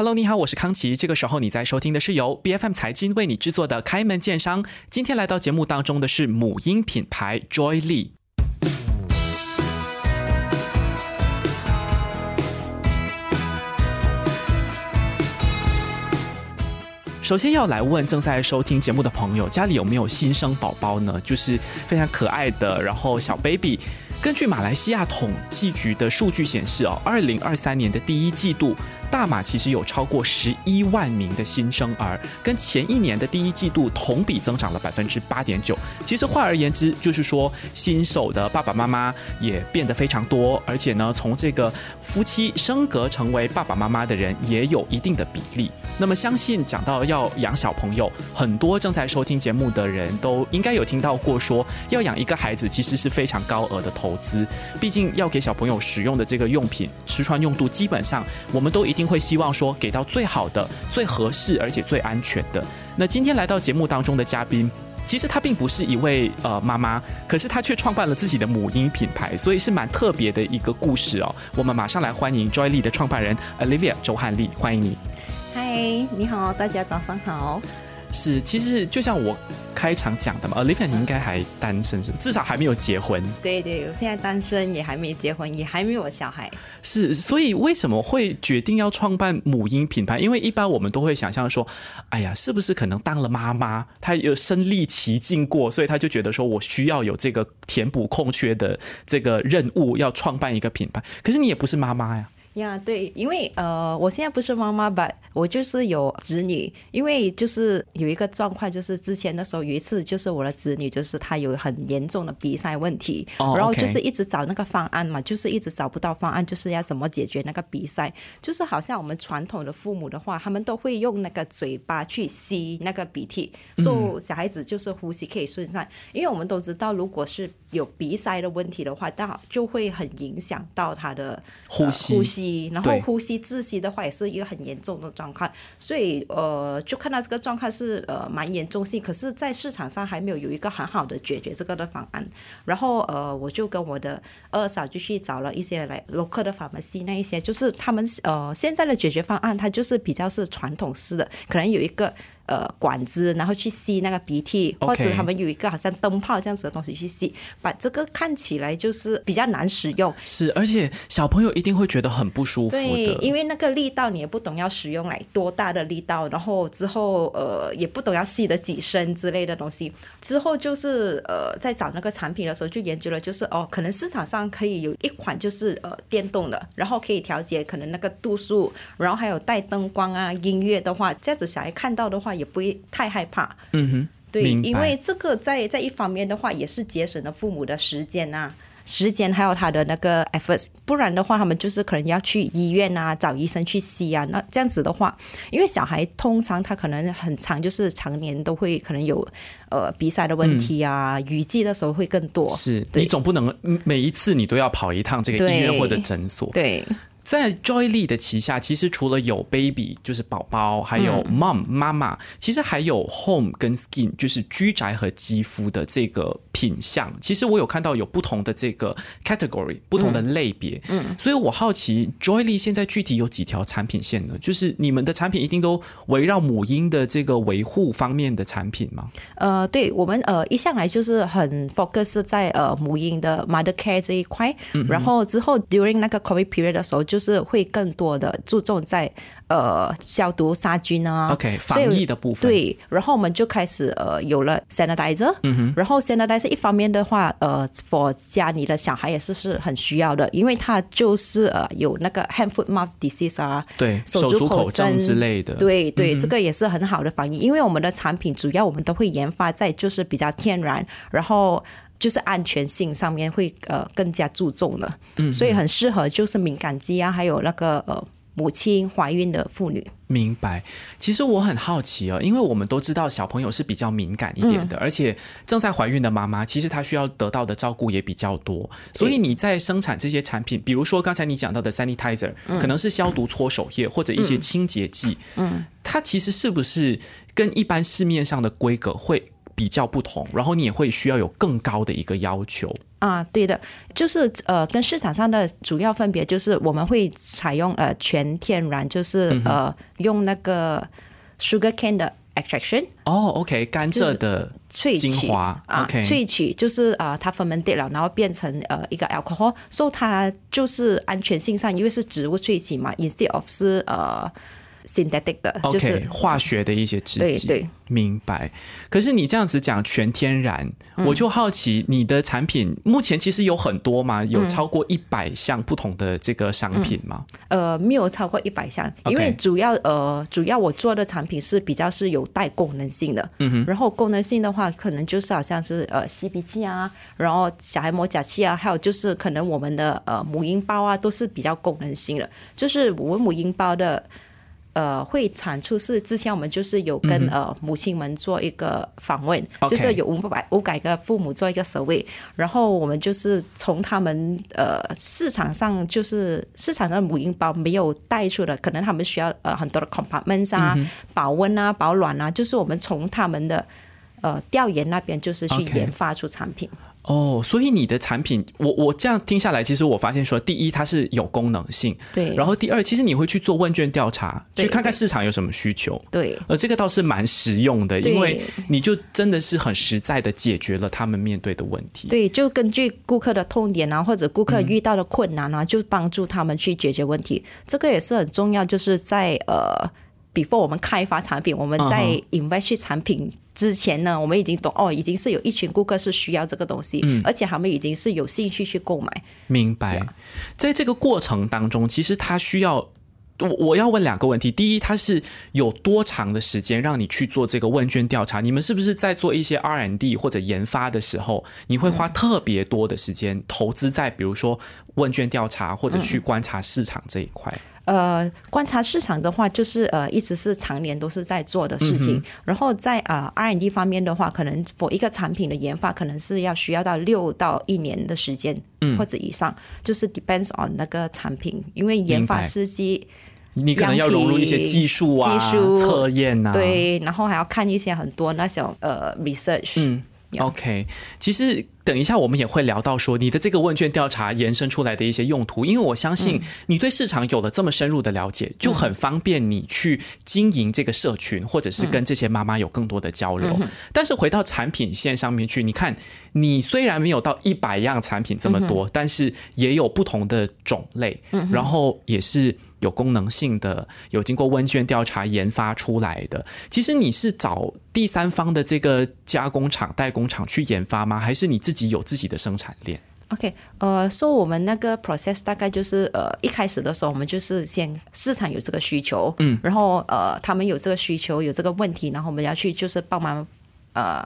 Hello，你好，我是康琪。这个时候你在收听的是由 B F M 财经为你制作的开门见商。今天来到节目当中的是母婴品牌 Joy Lee。首先要来问正在收听节目的朋友，家里有没有新生宝宝呢？就是非常可爱的，然后小 baby。根据马来西亚统计局的数据显示，哦，二零二三年的第一季度。大马其实有超过十一万名的新生儿，跟前一年的第一季度同比增长了百分之八点九。其实换而言之，就是说新手的爸爸妈妈也变得非常多，而且呢，从这个夫妻升格成为爸爸妈妈的人也有一定的比例。那么，相信讲到要养小朋友，很多正在收听节目的人都应该有听到过，说要养一个孩子其实是非常高额的投资。毕竟要给小朋友使用的这个用品，吃穿用度，基本上我们都一定。定会希望说给到最好的、最合适而且最安全的。那今天来到节目当中的嘉宾，其实她并不是一位呃妈妈，可是她却创办了自己的母婴品牌，所以是蛮特别的一个故事哦。我们马上来欢迎 Joy Lee 的创办人 Olivia 周汉丽，欢迎你。嗨，你好，大家早上好。是，其实就像我开场讲的嘛呃，Livia，你应该还单身是至少还没有结婚。对对，我现在单身，也还没结婚，也还没有小孩。是，所以为什么会决定要创办母婴品牌？因为一般我们都会想象说，哎呀，是不是可能当了妈妈，她有身历其境过，所以她就觉得说我需要有这个填补空缺的这个任务，要创办一个品牌。可是你也不是妈妈呀。呀，对，因为呃，我现在不是妈妈吧，我就是有子女。因为就是有一个状况，就是之前的时候有一次，就是我的子女就是他有很严重的鼻塞问题，然后就是一直找那个方案嘛，就是一直找不到方案，就是要怎么解决那个鼻塞。就是好像我们传统的父母的话，他们都会用那个嘴巴去吸那个鼻涕，说小孩子就是呼吸可以顺畅。因为我们都知道，如果是有鼻塞的问题的话，那就会很影响到他的呼吸呼吸。然后呼吸窒息的话也是一个很严重的状况，所以呃就看到这个状况是呃蛮严重性，可是，在市场上还没有有一个很好的解决这个的方案。然后呃我就跟我的二嫂就去找了一些来 local 的 pharmacy 那一些，就是他们呃现在的解决方案，它就是比较是传统式的，可能有一个。呃，管子，然后去吸那个鼻涕，或者他们有一个好像灯泡这样子的东西去吸，把这个看起来就是比较难使用。是，而且小朋友一定会觉得很不舒服对，因为那个力道你也不懂要使用来多大的力道，然后之后呃也不懂要吸的几深之类的东西。之后就是呃在找那个产品的时候就研究了，就是哦可能市场上可以有一款就是呃电动的，然后可以调节可能那个度数，然后还有带灯光啊音乐的话，这样子小孩看到的话。也不会太害怕，嗯哼，对，因为这个在在一方面的话，也是节省了父母的时间啊，时间还有他的那个 efforts，不然的话，他们就是可能要去医院啊，找医生去吸啊，那这样子的话，因为小孩通常他可能很长，就是常年都会可能有呃鼻塞的问题啊，雨季的时候会更多，是你总不能每一次你都要跑一趟这个医院或者诊所，对。在 Joy Lee 的旗下，其实除了有 baby 就是宝宝，还有 mom 妈妈，其实还有 home 跟 skin 就是居宅和肌肤的这个品相。其实我有看到有不同的这个 category，不同的类别。嗯，所以我好奇 Joy Lee 现在具体有几条产品线呢？就是你们的产品一定都围绕母婴的这个维护方面的产品吗？呃，对我们呃一向来就是很 focus 在呃母婴的 mother care 这一块，然后之后 during 那个 COVID period 的时候就。是会更多的注重在呃消毒杀菌啊，OK 防疫的部分。对，然后我们就开始呃有了 sanitizer，嗯哼，然后 sanitizer 一方面的话，呃，for 家里的小孩也是是很需要的，因为它就是呃有那个 hand foot mouth disease 啊，对，手足口症之类的，对对，这个也是很好的防疫，因为我们的产品主要我们都会研发在就是比较天然，然后。就是安全性上面会呃更加注重了，嗯，所以很适合就是敏感肌啊，还有那个呃母亲怀孕的妇女。明白。其实我很好奇哦，因为我们都知道小朋友是比较敏感一点的，而且正在怀孕的妈妈其实她需要得到的照顾也比较多，所以你在生产这些产品，比如说刚才你讲到的 sanitizer，可能是消毒搓手液或者一些清洁剂，嗯，它其实是不是跟一般市面上的规格会？比较不同，然后你也会需要有更高的一个要求。啊，对的，就是呃，跟市场上的主要分别就是我们会采用呃全天然，就是呃用那个 sugar cane 的 extraction 哦，OK，甘蔗的萃取精华啊，萃取就是啊、呃它 fermented 了，然后变成呃一个 alcohol，所以它就是安全性上，因为是植物萃取嘛，instead of 是呃 synthetic 的就是化学的一些制剂，对。对，明白。可是你这样子讲全天然，嗯。我就好奇你的产品目前其实有很多嘛，有超过一百项不同的这个商品吗？呃没有超过一百项，因为主要呃主要我做的产品是比较是有带功能性的，嗯哼，然后功能性的话，可能就是好像是呃吸鼻器啊，然后小孩磨甲器啊，还有就是可能我们的呃母婴包啊，都是比较功能性的，就是我们母婴包的。呃，会产出是之前我们就是有跟、呃母亲们做一个访问就是有五百五百个父母做一个 survey，然后我们就是从他们呃市场上就是市场上母婴包没有带出的，可能他们需要呃很多的 compartments 啊、保温啊、保暖啊，就是我们从他们的呃调研那边就是去研发出产品。哦，所以你的产品，我我这样听下来，其实我发现说，第一它是有功能性，对，然后第二，其实你会去做问卷调查，去看看市场有什么需求。对呃，这个倒是蛮实用的，因为你就真的是很实在的解决了他们面对的问题。对，就根据顾客的痛点啊，或者顾客遇到的困难啊，就帮助他们去解决问题。这个也是很重要，就是在呃，before 我们开发产品，我们在嗯 invest 去产品之前呢，我们已经懂哦，已经是有一群顾客是需要这个东西，嗯而且他们已经是有兴趣去购买。明白，在这个过程当中，其实他需要。我我要问两个问题，第一，它是有多长的时间让你去做这个问卷调查？你们是不是在做一些 R&D 或者研发的时候，你会花特别多的时间投资在，比如说问卷调查或者去观察市场这一块？呃，观察市场的话，就是呃，一直是常年都是在做的事情。然后在呃 R&D 方面的话，可能 for 一个产品的研发，可能是要需要到六到一年的时间，或者以上，就是 depends on 那个产品，因为研发明白。时机你可能要融入一些技术啊、技术。测验啊，对，然后还要看一些很多那种呃 research，嗯 Yeah OK，其实等一下我们也会聊到说你的这个问卷调查延伸出来的一些用途，因为我相信你对市场有了这么深入的了解，就很方便你去经营这个社群，或者是跟这些妈妈有更多的交流。但是回到产品线上面去，你看，你虽然没有到一百样产品这么多，但是也有不同的种类，然后也是。有功能性的，有经过问卷调查研发出来的。其实你是找第三方的这个加工厂、代工厂去研发吗？还是你自己有自己的生产链？OK，呃，说我们那个 process 大概就是呃，一开始的时候，我们就是先市场有这个需求，嗯，然后呃，他们有这个需求，有这个问题，然后我们要去就是帮忙呃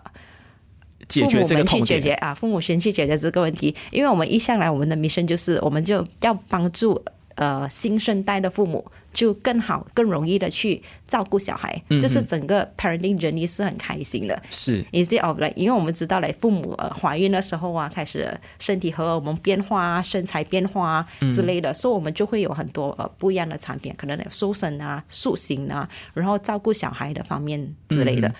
解决这个痛点。解决啊，父母先去解决这个问题，因为我们一向来我们的 mission 就是，我们就要帮助呃新生代的父母，就更好、更容易的去照顾小孩，嗯就是整个 parenting journey 是很开心的。是 instead of like，因为我们知道嘞，父母呃怀孕的时候啊，开始身体和我们变化啊，身材变化啊之类的，所以我们就会有很多呃不一样的产品，可能有瘦身啊、塑形啊，然后照顾小孩的方面之类的。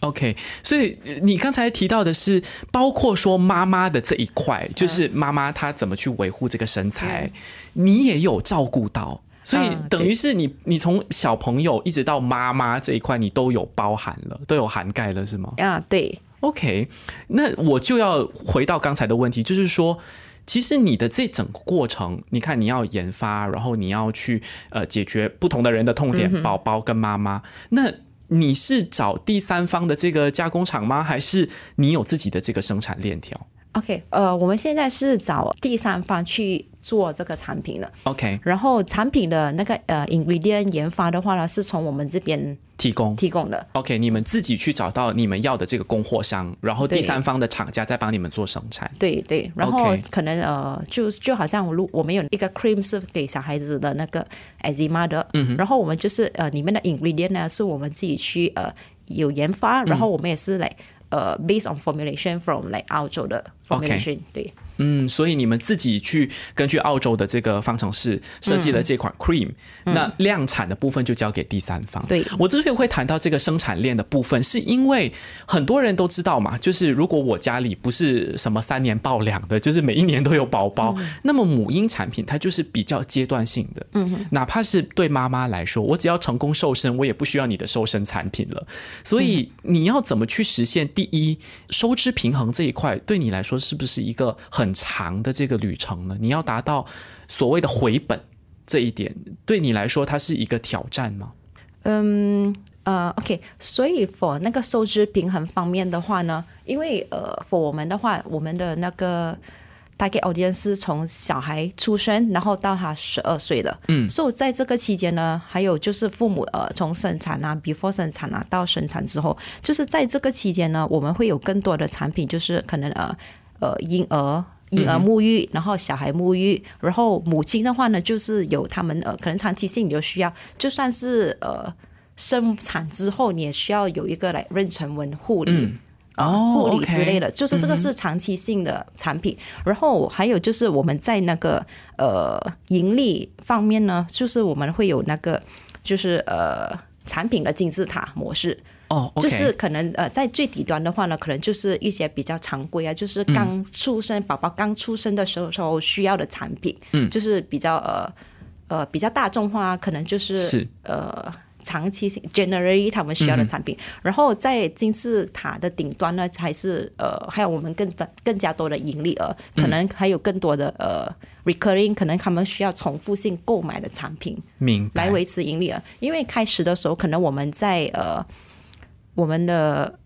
OK，所以呃你刚才提到的是，包括说妈妈的这一块，就是妈妈她怎么去维护这个身材，你也有照顾到。所以嗯等于是你，你从小朋友一直到妈妈这一块，你都有包含了，都有涵盖了，是吗？啊，对，OK，那我就要回到刚才的问题，就是说，其实你的这整个过程，你看你要研发，然后你要去呃解决不同的人的痛点，宝宝跟妈妈，那你是找第三方的这个加工厂吗？还是你有自己的这个生产链条 OK，呃，我们现在是找第三方去做这个产品的，？OK，然后产品的那个呃 ingredient 研发的话呢，是从我们这边提供。提供的。OK，你们自己去找到你们要的这个供货商，然后第三方的厂家再帮你们做生产。对对，然后可能呃，就就好像如我们有一个 cream 是给小孩子的那个 eczema 的，嗯然后我们就是呃里面的 ingredient 呢是我们自己去呃有研发，然后我们也是来、呃 based on formulation from 来澳洲的 OK formulation，、对 嗯，所以你们自己去根据澳洲的这个方程式设计了这款 cream，、那量产的部分就交给第三方。对我之所以会谈到这个生产链的部分，是因为很多人都知道嘛，就是如果我家里不是什么三年抱两的，就是每一年都有宝宝，那么母婴产品它就是比较阶段性的。嗯，哪怕是对妈妈来说，我只要成功瘦身，我也不需要你的瘦身产品了。所以你要怎么去实现第一收支平衡这一块，对你来说是不是一个很长的这个旅程呢？你要达到所谓的回本这一点，对你来说它是一个挑战吗？嗯呃，OK，所以 for 那个收支平衡方面的话呢，因为呃，for 我们的话，我们的那个 target audience 是从小孩出生，然后到他十二岁的，嗯，所以在这个期间呢，还有就是父母呃从生产啊，before 生产啊到生产之后，就是在这个期间呢，我们会有更多的产品，就是可能呃呃婴儿。婴儿沐浴，然后小孩沐浴，然后母亲的话呢，就是有他们呃，可能长期性有需要，就算是呃生产之后，你也需要有一个来妊娠纹护理。啊，哦护理之类的就是这个是长期性的产品。然后还有就是我们在那个呃盈利方面呢，就是我们会有那个就是呃产品的金字塔模式。哦就是可能呃，在最底端的话呢，可能就是一些比较常规啊，就是刚出生、宝宝刚出生的时候时候需要的产品，嗯，就是比较呃呃比较大众化，可能就是是。呃长期性 generally 他们需要的产品，然后在金字塔的顶端呢，还是呃还有我们更更加多的盈利额，可能还有更多的呃 recurring，可能他们需要重复性购买的产品，明白。来维持盈利额。因为开始的时候，可能我们在呃我们的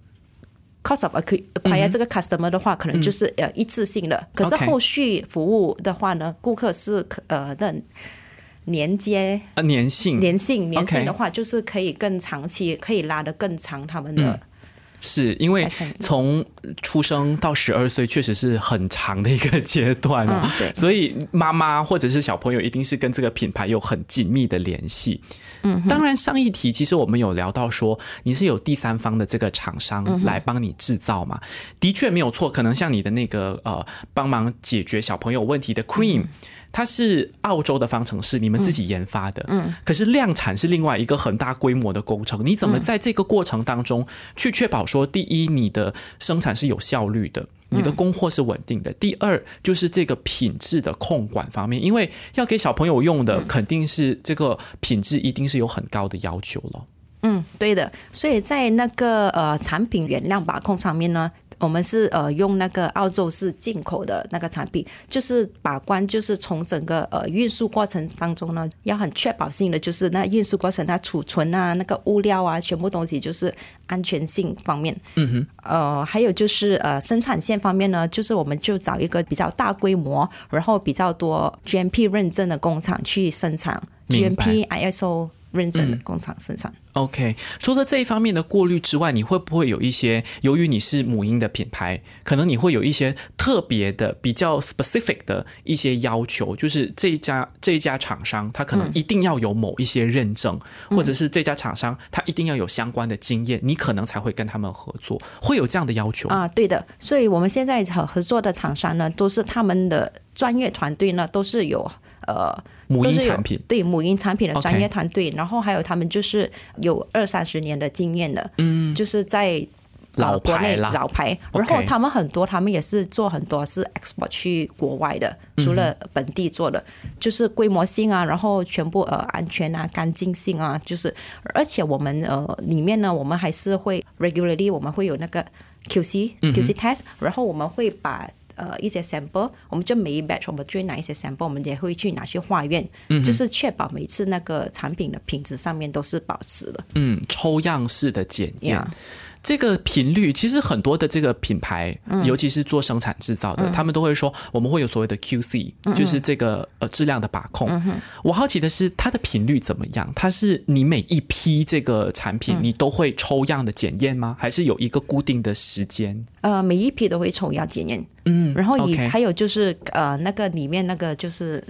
cost of acqui- acquire 这个 customer 的话，可能就是呃一次性的，可是后续服务的话呢，顾客是可呃的连接呃粘性。粘性粘性的话，就是可以更长期，可以拉得更长他们的。是因为从出生到十二岁确实是很长的一个阶段啊，嗯对所以妈妈或者是小朋友一定是跟这个品牌有很紧密的联系。嗯，当然上一题其实我们有聊到说你是有第三方的这个厂商来帮你制造嘛，的确没有错，可能像你的那个呃帮忙解决小朋友问题的 Cream。它是澳洲的方程式，你们自己研发的，嗯，可是量产是另外一个很大规模的工程。你怎么在这个过程当中去确保说，第一，你的生产是有效率的，你的供货是稳定的；第二，就是这个品质的控管方面，因为要给小朋友用的，肯定是这个品质一定是有很高的要求了。嗯，对的。所以在那个呃产品原料把控上面呢，我们是呃用那个澳洲是进口的那个产品，就是把关，就是从整个呃运输过程当中呢，要很确保性的，就是那运输过程它储存啊，那个物料啊，全部东西就是安全性方面。嗯哼。呃，还有就是呃生产线方面呢，就是我们就找一个比较大规模，然后比较多 GMP 认证的工厂去生产 GMP、ISO 认证的工厂生产。OK，除了这一方面的过滤之外，你会不会有一些由于你是母婴的品牌，可能你会有一些特别的、比较 specific 的一些要求，就是这一家这一家厂商，他可能一定要有某一些认证，或者是这家厂商他一定要有相关的经验，你可能才会跟他们合作，会有这样的要求吗？啊，对的，所以我们现在合合作的厂商呢，都是他们的专业团队呢，都是有呃母婴产品。对母婴产品的专业团队然后还有他们就是有二三十年的经验的，嗯，就是在。呃老国内牌啦。老牌，然后他们很多，他们也是做很多是 export 去国外的，嗯除了本地做的，就是规模性啊，然后全部呃安全啊、干净性啊，就是而且我们呃里面呢，我们还是会 regularly 我们会有那个 QC、QC 嗯 test，然后我们会把呃一些 sample，我们就每一 batch 我们就会拿一些 sample，我们也会去拿去化验，嗯就是确保每次那个产品的品质上面都是保持的。嗯，抽样式的检验。Yeah 这个频率，其实很多的这个品牌，尤其是做生产制造的，他们都会说我们会有所谓的 QC，、就是这个呃质量的把控。我好奇的是，它的频率怎么样？它是你每一批这个产品，你都会抽样的检验吗？还是有一个固定的时间？呃，每一批都会抽样检验，嗯，然后以 OK 还有就是呃那个里面那个就是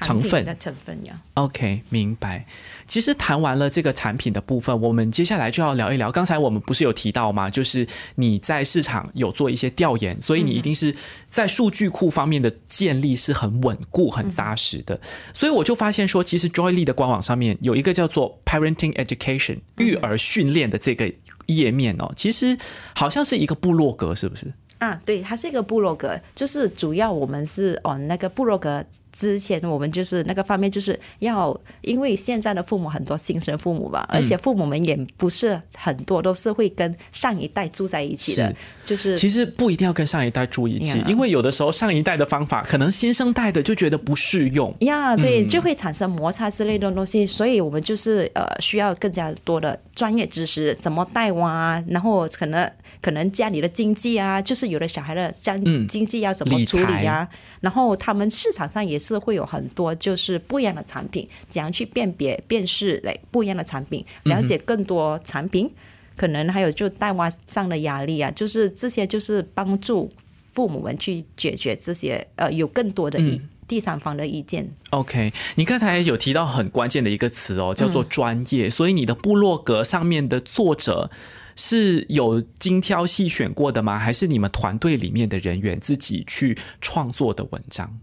成分的成分呀。OK，明白。其实谈完了这个产品的部分，我们接下来就要聊一聊。刚才我们不是有提到吗？就是你在市场有做一些调研，所以你一定是在数据库方面的建立是很稳固、很扎实的。所以我就发现说，其实 Joyly 的官网上面有一个叫做 Parenting Education 育儿训练的这个页面哦，其实好像是一个部落格，是不是？啊，对，它是一个部落格，就是主要我们是哦那个部落格之前我们就是那个方面就是要，因为现在的父母很多新生父母吧，而且父母们也不是很多都是会跟上一代住在一起的，就是其实不一定要跟上一代住一起因为有的时候上一代的方法，可能新生代的就觉得不适用。呀对，就会产生摩擦之类的东西，所以我们就是呃需要更加多的专业知识，怎么带娃啊，然后可能可能家里的经济啊，就是有的小孩的家嗯。经济要怎么处理财。啊，然后他们市场上也是会有很多就是不一样的产品，怎样去辨别辨识嘞不一样的产品，了解更多产品，可能还有就带娃上的压力啊，就是这些就是帮助父母们去解决这些呃有更多的意、第三方的意见。OK，你刚才有提到很关键的一个词哦，叫做专业。所以你的部落格上面的作者是有精挑细选过的吗？还是你们团队里面的人员自己去创作的文章？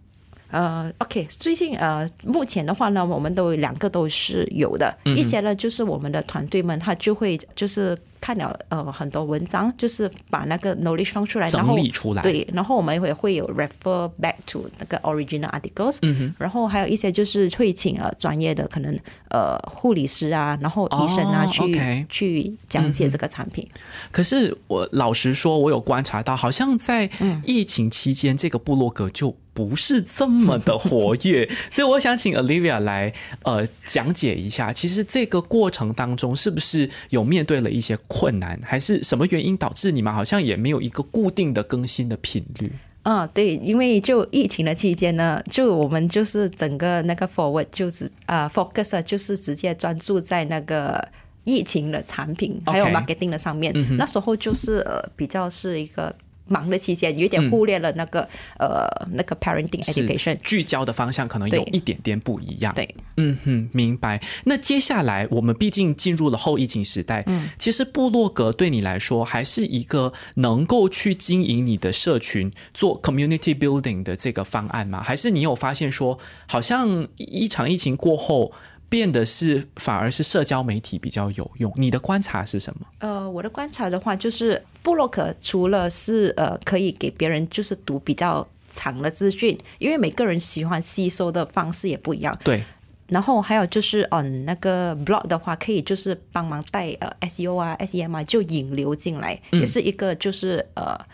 呃，OK，最近呃，目前的话呢，我们都两个都是有的，嗯一些呢就是我们的团队们他就会就是看了呃很多文章，就是把那个 knowledge 放出来，然后整理出来。对，然后我们也会有 refer back to 那个 original articles，嗯然后还有一些就是会请呃专业的可能呃护理师啊，然后医生啊、哦去去讲解这个产品。可是我老实说，我有观察到，好像在疫情期间，这个部落格就不是这么的活跃，所以我想请 Olivia 来呃讲解一下，其实这个过程当中是不是有面对了一些困难，还是什么原因导致你们好像也没有一个固定的更新的频率？嗯，对，因为就疫情的期间呢，就我们就是整个那个 forward 就是呃 focus 啊就是直接专注在那个疫情的产品还有 marketing 的上面。那时候就是呃比较是一个忙的期间，有点忽略了那个、呃那个 parenting education。聚焦的方向可能有一点点不一样。对，嗯哼，明白。那接下来我们毕竟进入了后疫情时代，嗯，其实部落格对你来说还是一个能够去经营你的社群、做 community building 的这个方案吗？还是你有发现说，好像一场疫情过后，变得是反而是社交媒体比较有用？你的观察是什么？呃，我的观察的话，就是布洛克除了是呃可以给别人就是读比较长的资讯，因为每个人喜欢吸收的方式也不一样。对，然后还有就是，嗯，那个 blog 的话，可以就是帮忙带呃 SEO 啊、SEM 啊，就引流进来，也是一个就是呃嗯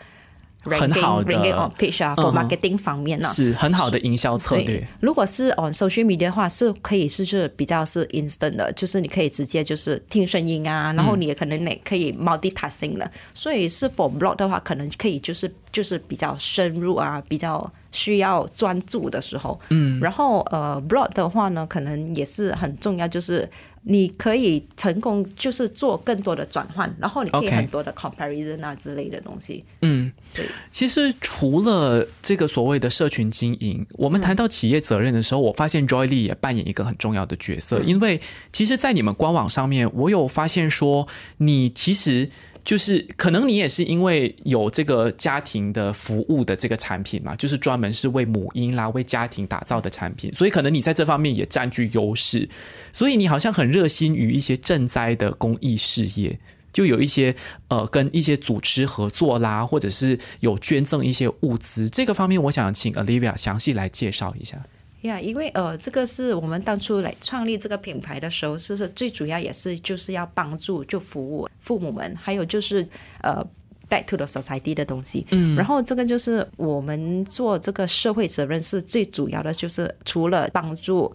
很好 ranking 的 ranking on page 啊、嗯 for marketing 方面呢、是很好的营销策略。，如果是 on social media 的话，是可以是是比较是 instant 的，就是你可以直接就是听声音啊，然后你也可能也可以 multitasking 的。所以是 for blog 的话，可能可以就是就是比较深入啊，比较需要专注的时候。嗯，然后呃 blog 的话呢，可能也是很重要，就是。你可以成功，就是做更多的转换，然后你可以很多的 comparison 啊之类的东西。嗯，对。其实除了这个所谓的社群经营，我们谈到企业责任的时候，我发现 Joy Lee 也扮演一个很重要的角色，因为其实，在你们官网上面，我有发现说，你其实。就是可能你也是因为有这个家庭的服务的这个产品嘛，就是专门是为母婴啦、为家庭打造的产品，所以可能你在这方面也占据优势，所以你好像很热心于一些赈灾的公益事业。就有一些呃跟一些组织合作啦，或者是有捐赠一些物资，这个方面我想请 Olivia 详细来介绍一下。呀因为呃，这个是我们当初来创立这个品牌的时候，是是最主要也是就是要帮助就服务父母们，还有就是呃。Back to the society 的东西，嗯，然后这个就是我们做这个社会责任是最主要的，就是除了帮助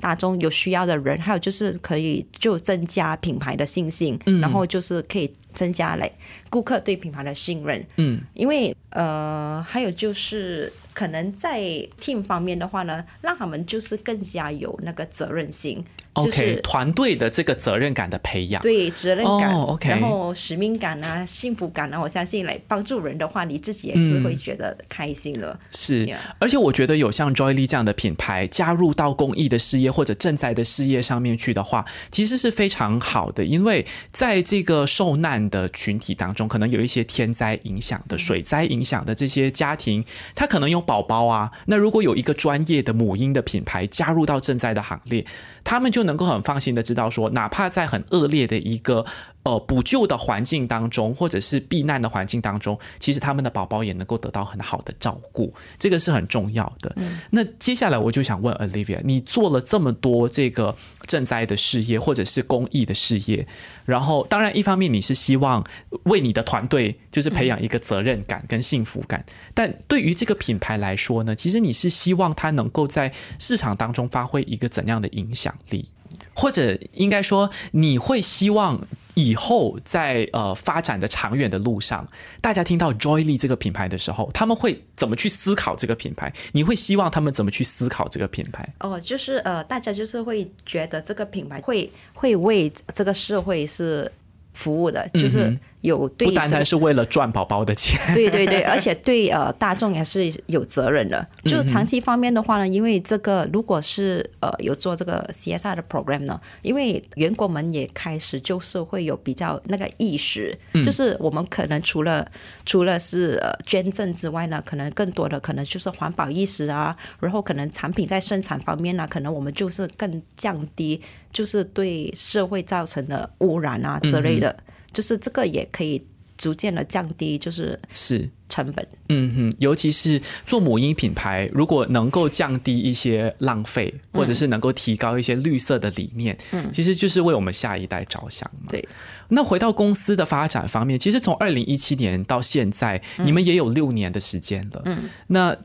大众有需要的人，还有就是可以就增加品牌的信心，然后就是可以增加来顾客对品牌的信任，嗯，因为呃，还有就是可能在 team 方面的话呢，让他们就是更加有那个责任心。就 OK，是团队的这个责任感的培养。对责任感、然后使命感啊、幸福感啊，我相信来帮助人的话，你自己也是会觉得开心的。是 Yeah 而且我觉得有像 Joy Lee 这样的品牌加入到公益的事业或者赈灾的事业上面去的话，其实是非常好的，因为在这个受难的群体当中，可能有一些天灾影响的、水灾影响的这些家庭，他可能有宝宝啊。那如果有一个专业的母婴的品牌加入到赈灾的行列，他们就能够很放心的知道说，哪怕在很恶劣的一个呃补救的环境当中，或者是避难的环境当中，其实他们的宝宝也能够得到很好的照顾，这个是很重要的。那接下来我就想问 Olivia，你做了这么多这个赈灾的事业或者是公益的事业，然后当然一方面你是希望为你的团队就是培养一个责任感跟幸福感，但对于这个品牌来说呢，其实你是希望它能够在市场当中发挥一个怎样的影响力？或者应该说，你会希望以后在呃发展的长远的路上，大家听到 Joy Lee 这个品牌的时候，他们会怎么去思考这个品牌？你会希望他们怎么去思考这个品牌？哦，就是呃，大家就是会觉得这个品牌会会为这个社会是服务的，就是有对不单这个单是为了赚宝宝的钱，对对对，而且对呃大众也是有责任的。就长期方面的话呢，因为这个如果是呃有做这个 CSR 的 program 呢，因为员工们也开始就是会有比较那个意识，就是我们可能除了除了是呃捐赠之外呢，可能更多的可能就是环保意识啊，然后可能产品在生产方面呢，可能我们就是更降低，就是对社会造成的污染啊之类的，就是这个也可以逐渐的降低，就是是。成本。嗯哼，尤其是做母婴品牌，如果能够降低一些浪费，或者是能够提高一些绿色的理念，嗯，其实就是为我们下一代着想嘛。对。那回到公司的发展方面，其实从二零一七年到现在，你们也有六年的时间了。嗯。那呃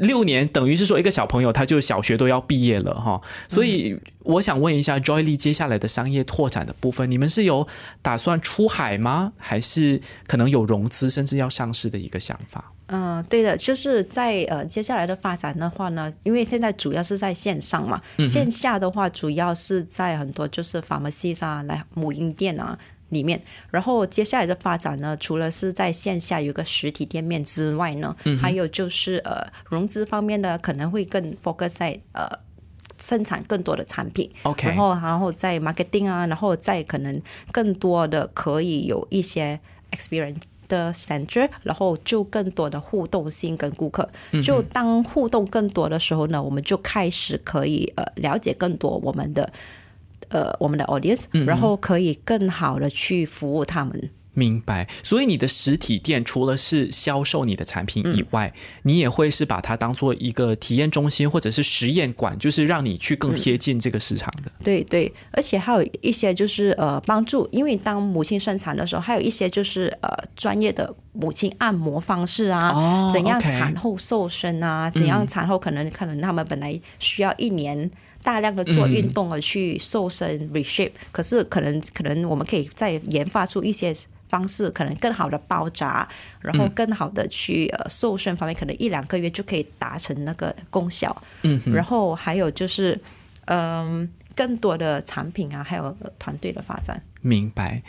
六年等于是说一个小朋友他就小学都要毕业了哈，所以我想问一下 Joy Lee 接下来的商业拓展的部分，你们是有打算出海吗？还是可能有融资甚至要上市的一个想法？嗯、对的，就是在呃接下来的发展的话呢，因为现在主要是在线上嘛，线下的话主要是在很多就是 pharmacy 啊、来母婴店啊里面，然后接下来的发展呢，除了是在线下有个实体店面之外呢，还有就是呃融资方面呢，可能会更 focus 在呃。生产更多的产品 OK 然后然后在 marketing 啊，然后再可能更多的可以有一些 experience 的 center，然后就更多的互动性跟顾客。就当互动更多的时候呢，我们就开始可以呃了解更多我们的呃我们的 audience，、然后可以更好的去服务他们。明白，所以你的实体店除了是销售你的产品以外，你也会是把它当做一个体验中心或者是实验馆，就是让你去更贴近这个市场的。对对，而且还有一些就是呃帮助，因为当母亲生产的时候，还有一些就是呃专业的母亲按摩方式啊，哦怎样产后瘦身啊，怎样产后可能可能他们本来需要一年。大量的做运动而去瘦身 reshape，、可是可能可能我们可以再研发出一些方式，可能更好的包扎，然后更好的去呃瘦身方面，可能一两个月就可以达成那个功效。嗯，然后还有就是，嗯、更多的产品啊，还有呃团队的发展。明白。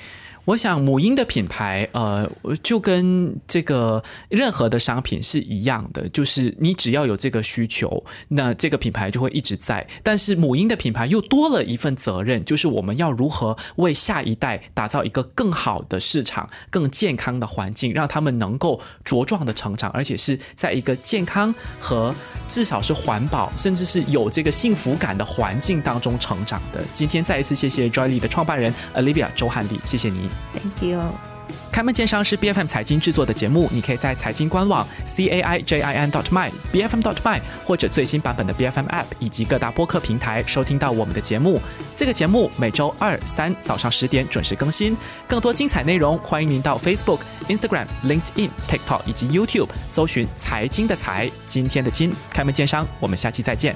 我想母婴的品牌，呃，就跟这个任何的商品是一样的，就是你只要有这个需求，那这个品牌就会一直在。但是母婴的品牌又多了一份责任，就是我们要如何为下一代打造一个更好的市场、更健康的环境，让他们能够茁壮的成长，而且是在一个健康和至少是环保，甚至是有这个幸福感的环境当中成长的。今天再一次谢谢 Joyly 的创办人 Olivia 周汉丽，谢谢你。Thank you。开门见商是 B F M 财经制作的节目，你可以在财经官网 c a i j i n dot my b f m dot my 或者最新版本的 B F M App 以及各大播客平台收听到我们的节目。这个节目每周二、三早上十点准时更新。更多精彩内容，欢迎您到 Facebook、Instagram、LinkedIn、TikTok 以及 YouTube 搜寻“财经的财”，今天的金开门见商，我们下期再见。